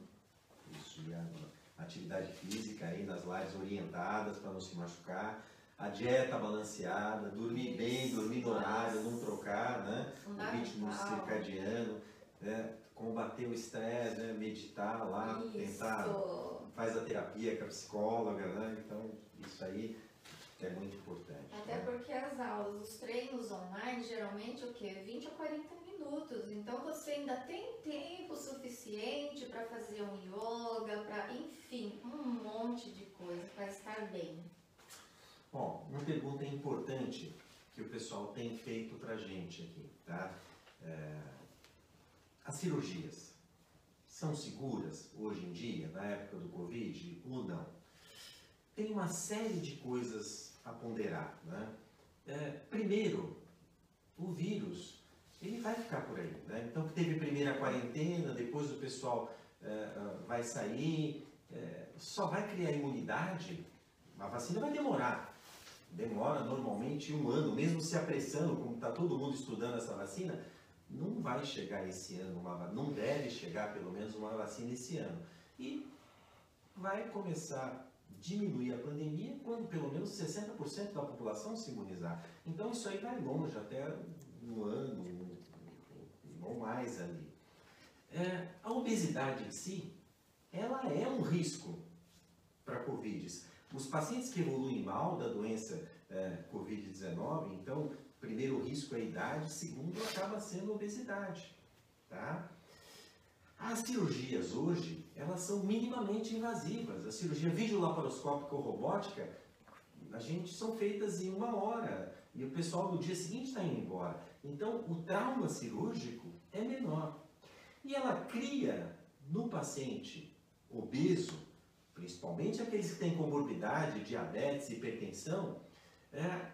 Isso, e a atividade física aí nas lives orientadas para não se machucar, a dieta balanceada, dormir bem, Isso, dormir no horário, não trocar, né? O ritmo circadiano, né? Combater o estresse, né? meditar lá, tentar, Isso. faz a terapia com a psicóloga, né? Então isso aí é muito importante. Até né? porque as aulas, os treinos online, geralmente o quê? 20 a 40 minutos. Então você ainda tem tempo suficiente para fazer um yoga, para, enfim, um monte de coisa para estar bem. Bom, uma pergunta importante que o pessoal tem feito pra gente aqui, tá? É, as cirurgias são seguras hoje em dia, na época do Covid, ou não? Tem uma série de coisas a ponderar, né? É, primeiro, o vírus, ele vai ficar por aí, né? Então, teve primeiro a quarentena, depois o pessoal é, é, vai sair, é, só vai criar imunidade, a vacina vai demorar, demora normalmente um ano, mesmo se apressando, como está todo mundo estudando essa vacina, não vai chegar esse ano, uma, não deve chegar pelo menos uma vacina esse ano. E vai começar a diminuir a pandemia quando pelo menos 60% da população se imunizar. Então isso aí vai longe, até um ano ou mais ali. É, a obesidade em si, ela é um risco para Covid. Os pacientes que evoluem mal da doença é, Covid-19, então, primeiro risco é a idade, segundo acaba sendo a obesidade, tá? As cirurgias hoje, elas são minimamente invasivas. A cirurgia videolaparoscópica ou robótica, a gente são feitas em uma hora e o pessoal no dia seguinte está indo embora. Então, o trauma cirúrgico é menor. E ela cria no paciente obeso, principalmente aqueles que têm comorbidade, diabetes, hipertensão, é,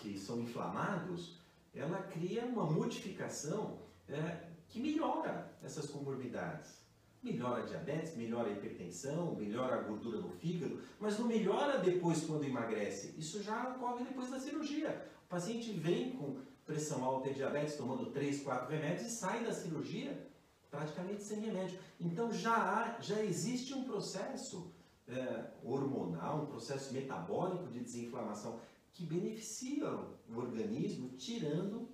que são inflamados, ela cria uma modificação é, que melhora essas comorbidades. Melhora a diabetes, melhora a hipertensão, melhora a gordura no fígado, mas não melhora depois quando emagrece. Isso já ocorre depois da cirurgia. O paciente vem com pressão alta e diabetes, tomando 3, 4 remédios e sai da cirurgia praticamente sem remédio. Então já, há, já existe um processo é, hormonal, um processo metabólico de desinflamação que beneficia o organismo, tirando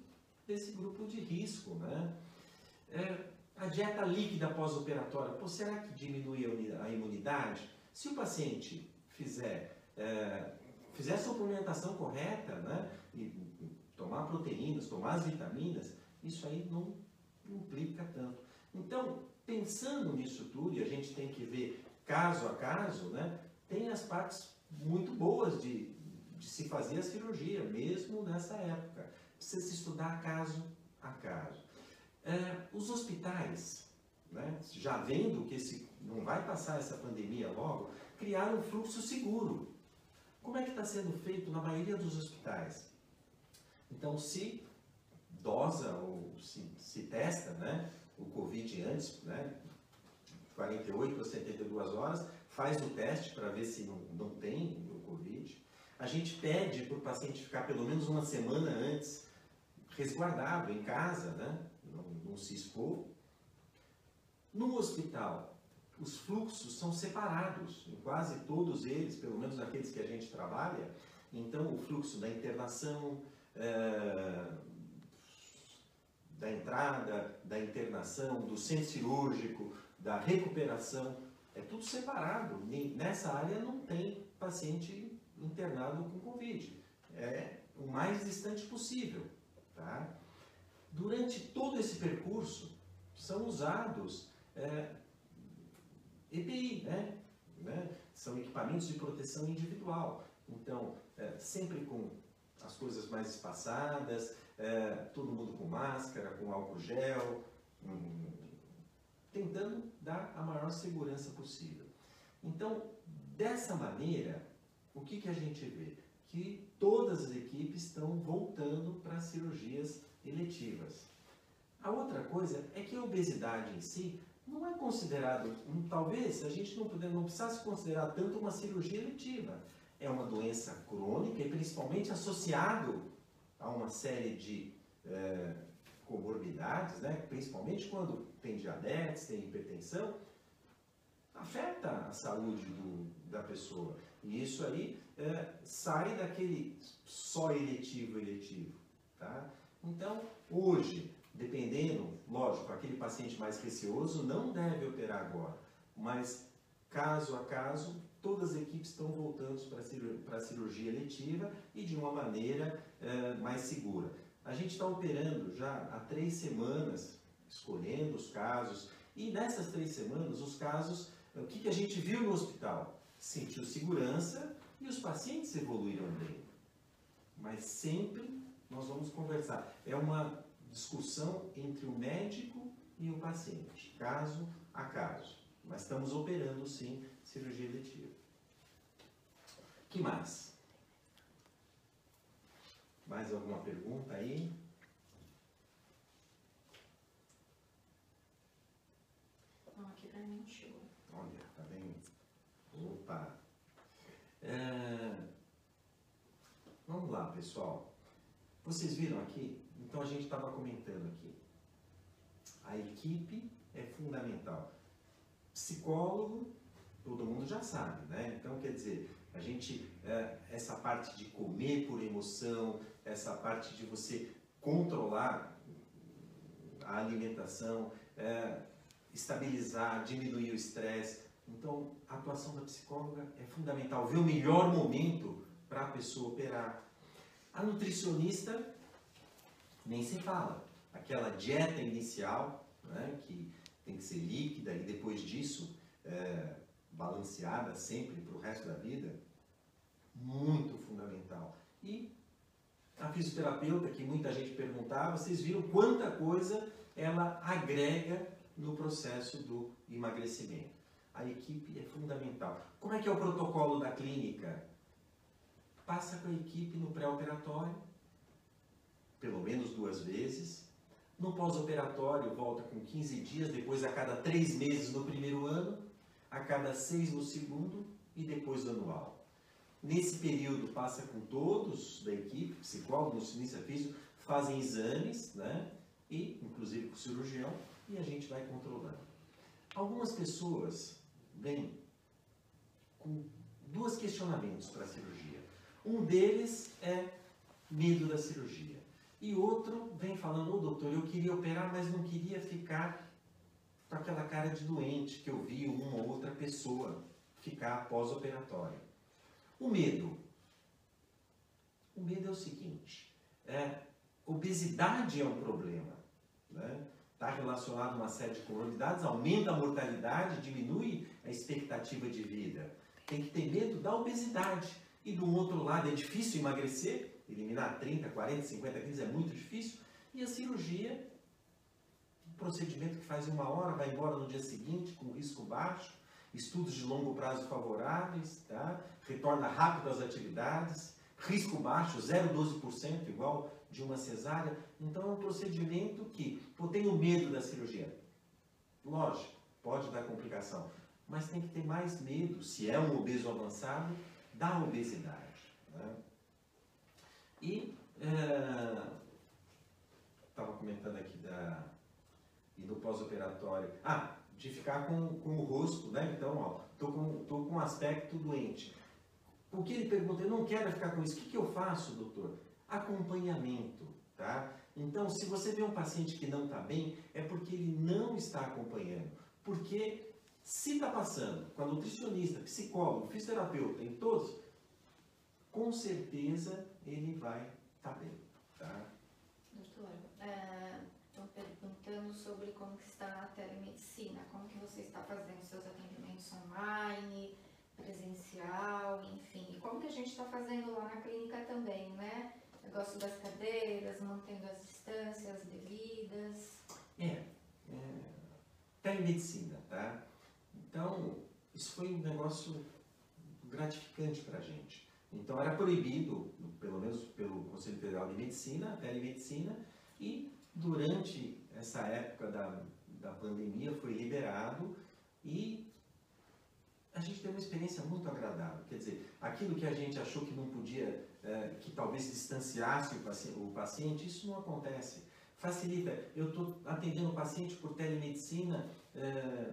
desse grupo de risco. Né? É, a dieta líquida pós-operatória, será que diminui a imunidade? Se o paciente fizer, é, fizer a suplementação correta, né, e tomar proteínas, tomar as vitaminas, isso aí não implica tanto. Então, pensando nisso tudo, e a gente tem que ver caso a caso, né, tem as partes muito boas de se fazer a cirurgia, mesmo nessa época. Precisa se estudar caso a caso. É, os hospitais, né, já vendo que esse, não vai passar essa pandemia logo, criaram um fluxo seguro. Como é que está sendo feito na maioria dos hospitais? Então, se dosa ou se, se testa né, o Covid antes, né, 48 a 72 horas, faz o teste para ver se não, não tem. A gente pede para o paciente ficar pelo menos uma semana antes resguardado em casa, né, não, não se expor. No hospital, os fluxos são separados, em quase todos eles, pelo menos aqueles que a gente trabalha. Então, o fluxo da internação, é, da entrada, da internação, do centro cirúrgico, da recuperação, é tudo separado. Nessa área não tem paciente internado com Covid. É o mais distante possível. Tá? Durante todo esse percurso, são usados é, EPI, né? né? São equipamentos de proteção individual. Então, é, sempre com as coisas mais espaçadas, é, todo mundo com máscara, com álcool gel, hum, tentando dar a maior segurança possível. Então, dessa maneira, o que, que a gente vê? Que todas as equipes estão voltando para cirurgias eletivas. A outra coisa é que a obesidade em si não é considerado, talvez a gente não, puder, não precisasse considerar tanto uma cirurgia eletiva. É uma doença crônica e principalmente associado a uma série de é, comorbidades, né? principalmente quando tem diabetes, tem hipertensão, afeta a saúde do, da pessoa. E isso aí é, sai daquele só eletivo eletivo. Tá? Então, hoje, dependendo, lógico, aquele paciente mais receoso não deve operar agora, mas caso a caso, todas as equipes estão voltando para a cirurgia eletiva e de uma maneira é, mais segura. A gente está operando já há três semanas, escolhendo os casos, e nessas três semanas, os casos, o que, que a gente viu no hospital? Sentiu segurança e os pacientes evoluíram bem. Mas sempre nós vamos conversar. É uma discussão entre o médico e o paciente, caso a caso. Mas estamos operando sim cirurgia eletiva. que mais? Mais alguma pergunta aí? Não, aqui pra mim chegou. Opa! É... Vamos lá, pessoal. Vocês viram aqui? Então a gente estava comentando aqui. A equipe é fundamental. Psicólogo, todo mundo já sabe, né? Então, quer dizer, a gente, é, essa parte de comer por emoção, essa parte de você controlar a alimentação, é, estabilizar, diminuir o estresse. Então, a atuação da psicóloga é fundamental, ver o melhor momento para a pessoa operar. A nutricionista, nem se fala. Aquela dieta inicial, né, que tem que ser líquida e depois disso é, balanceada sempre para o resto da vida, muito fundamental. E a fisioterapeuta, que muita gente perguntava, vocês viram quanta coisa ela agrega no processo do emagrecimento. A equipe é fundamental. Como é que é o protocolo da clínica? Passa com a equipe no pré-operatório, pelo menos duas vezes. No pós-operatório, volta com 15 dias, depois a cada três meses no primeiro ano, a cada seis no segundo e depois anual. Nesse período, passa com todos da equipe, psicólogo, nutricionista físico, fazem exames, né? E, inclusive com o cirurgião, e a gente vai controlando. Algumas pessoas vêm com dois questionamentos para a cirurgia. Um deles é medo da cirurgia. E outro vem falando, ô oh, doutor, eu queria operar, mas não queria ficar com aquela cara de doente que eu vi uma ou outra pessoa ficar pós-operatório. O medo. O medo é o seguinte: é, obesidade é um problema. Né? Está relacionado a uma série de comorbidades, aumenta a mortalidade, diminui a expectativa de vida. Tem que ter medo da obesidade. E do outro lado, é difícil emagrecer, eliminar 30, 40, 50 quilos é muito difícil. E a cirurgia, um procedimento que faz uma hora, vai embora no dia seguinte, com risco baixo, estudos de longo prazo favoráveis, tá? retorna rápido às atividades, risco baixo, 0,12%, igual de uma cesárea. Então é um procedimento que, eu tenho medo da cirurgia. Lógico, pode dar complicação, mas tem que ter mais medo, se é um obeso avançado, da obesidade. Né? E estava é, comentando aqui da e do pós-operatório. Ah, de ficar com, com o rosto, né? Então, ó, tô com, tô com um aspecto doente. O que ele pergunta, eu não quero ficar com isso. O que, que eu faço, doutor? Acompanhamento, tá? Então, se você vê um paciente que não está bem, é porque ele não está acompanhando. Porque se está passando com a nutricionista, psicólogo, fisioterapeuta, em todos, com certeza ele vai estar tá bem, tá? Doutor, estão é, perguntando sobre como que está a telemedicina, como que você está fazendo seus atendimentos online, presencial, enfim, e como que a gente está fazendo lá na clínica também, né? Negócio das cadeiras, mantendo as distâncias devidas. É, é telemedicina, tá? Então, isso foi um negócio gratificante para gente. Então, era proibido, pelo menos pelo Conselho Federal de Medicina, a telemedicina, e durante essa época da, da pandemia foi liberado e a gente teve uma experiência muito agradável. Quer dizer, aquilo que a gente achou que não podia, é, que talvez distanciasse o paciente, o paciente, isso não acontece. Facilita. Eu estou atendendo o paciente por telemedicina, é,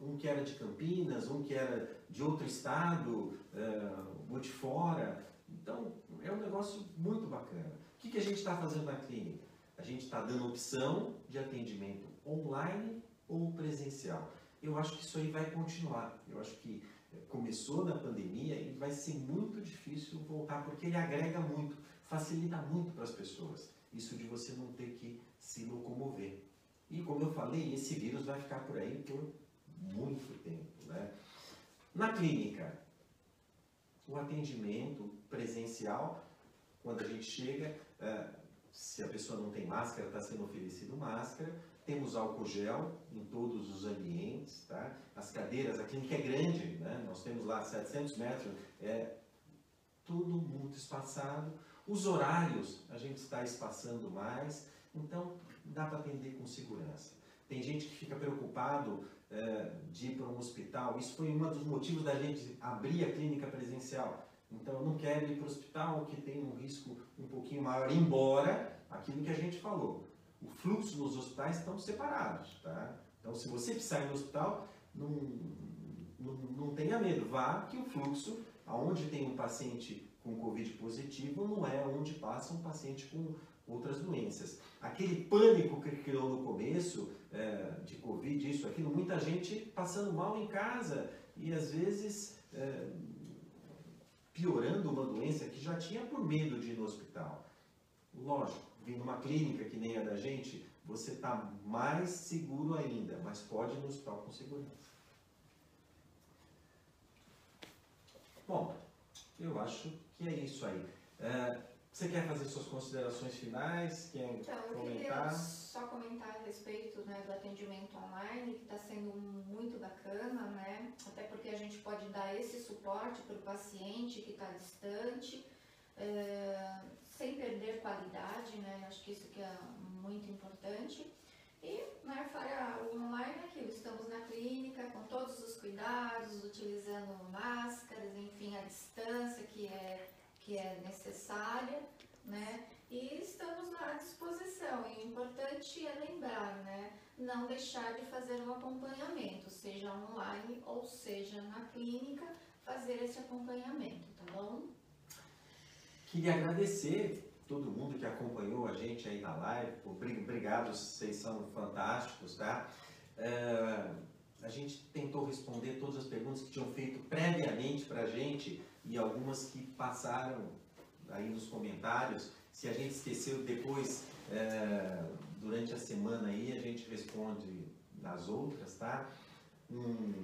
um que era de Campinas, um que era de outro estado, é, ou de fora. Então, é um negócio muito bacana. O que, a gente está fazendo na clínica? A gente está dando opção de atendimento online ou presencial eu acho que isso aí vai continuar. Eu acho que começou na pandemia e vai ser muito difícil voltar, porque ele agrega muito, facilita muito para as pessoas. Isso de você não ter que se locomover. E como eu falei, esse vírus vai ficar por aí por muito tempo. Né? Na clínica, o atendimento presencial, quando a gente chega, eh, se a pessoa não tem máscara, está sendo oferecido máscara temos álcool gel em todos os ambientes, tá? As cadeiras, a clínica é grande, né? Nós temos lá 700 metros, é tudo muito espaçado. Os horários, a gente está espaçando mais, então dá para atender com segurança. Tem gente que fica preocupado é, de ir para um hospital. Isso foi um dos motivos da gente abrir a clínica presencial. Então, eu não quero ir para o hospital que tem um risco um pouquinho maior, embora aquilo que a gente falou, o fluxo nos hospitais estão separados, tá? Então, se você precisar ir no hospital, não, não, não tenha medo, vá que o fluxo, aonde tem um paciente com Covid positivo, não é onde passa um paciente com outras doenças. Aquele pânico que criou no começo é, de Covid, isso, aquilo, muita gente passando mal em casa e às vezes é, piorando uma doença que já tinha por medo de ir no hospital. Lógico, vir numa clínica que nem a da gente, você está mais seguro ainda, mas pode ir no hospital com segurança. Bom, eu acho que é isso aí. É, você quer fazer suas considerações finais? Quer então, eu comentar? queria só comentar a respeito né, do atendimento online, que está sendo muito bacana, né? Até porque a gente pode dar esse suporte para o paciente que está distante, é, sem perder qualidade, né? Acho que isso que é muito importante. E né, para o online é aquilo, estamos na clínica com todos os cuidados, utilizando máscaras, enfim, a distância que é, que é necessária, né? E estamos à disposição. E o importante é lembrar, né? Não deixar de fazer um acompanhamento, seja online ou seja na clínica, fazer esse acompanhamento, tá bom? Queria agradecer todo mundo que acompanhou a gente aí na live. Obrigado, vocês são fantásticos, tá? É, a gente tentou responder todas as perguntas que tinham feito previamente para a gente e algumas que passaram aí nos comentários. Se a gente esqueceu depois, é, durante a semana aí, a gente responde nas outras, tá? Um,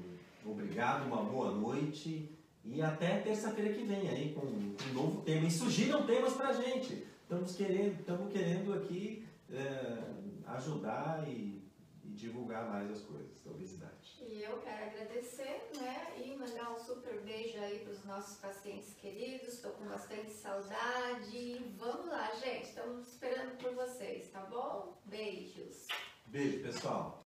obrigado, uma boa noite e até terça-feira que vem aí com, com um novo tema. E surgiram temas para a gente. Estamos querendo, estamos querendo aqui é, ajudar e, e, divulgar mais as coisas da obesidade. E eu quero agradecer, né? E mandar um super beijo aí para os nossos pacientes queridos. Estou com bastante saudade. Vamos lá, gente. Estamos esperando por vocês, tá bom? Beijos. Beijo, pessoal.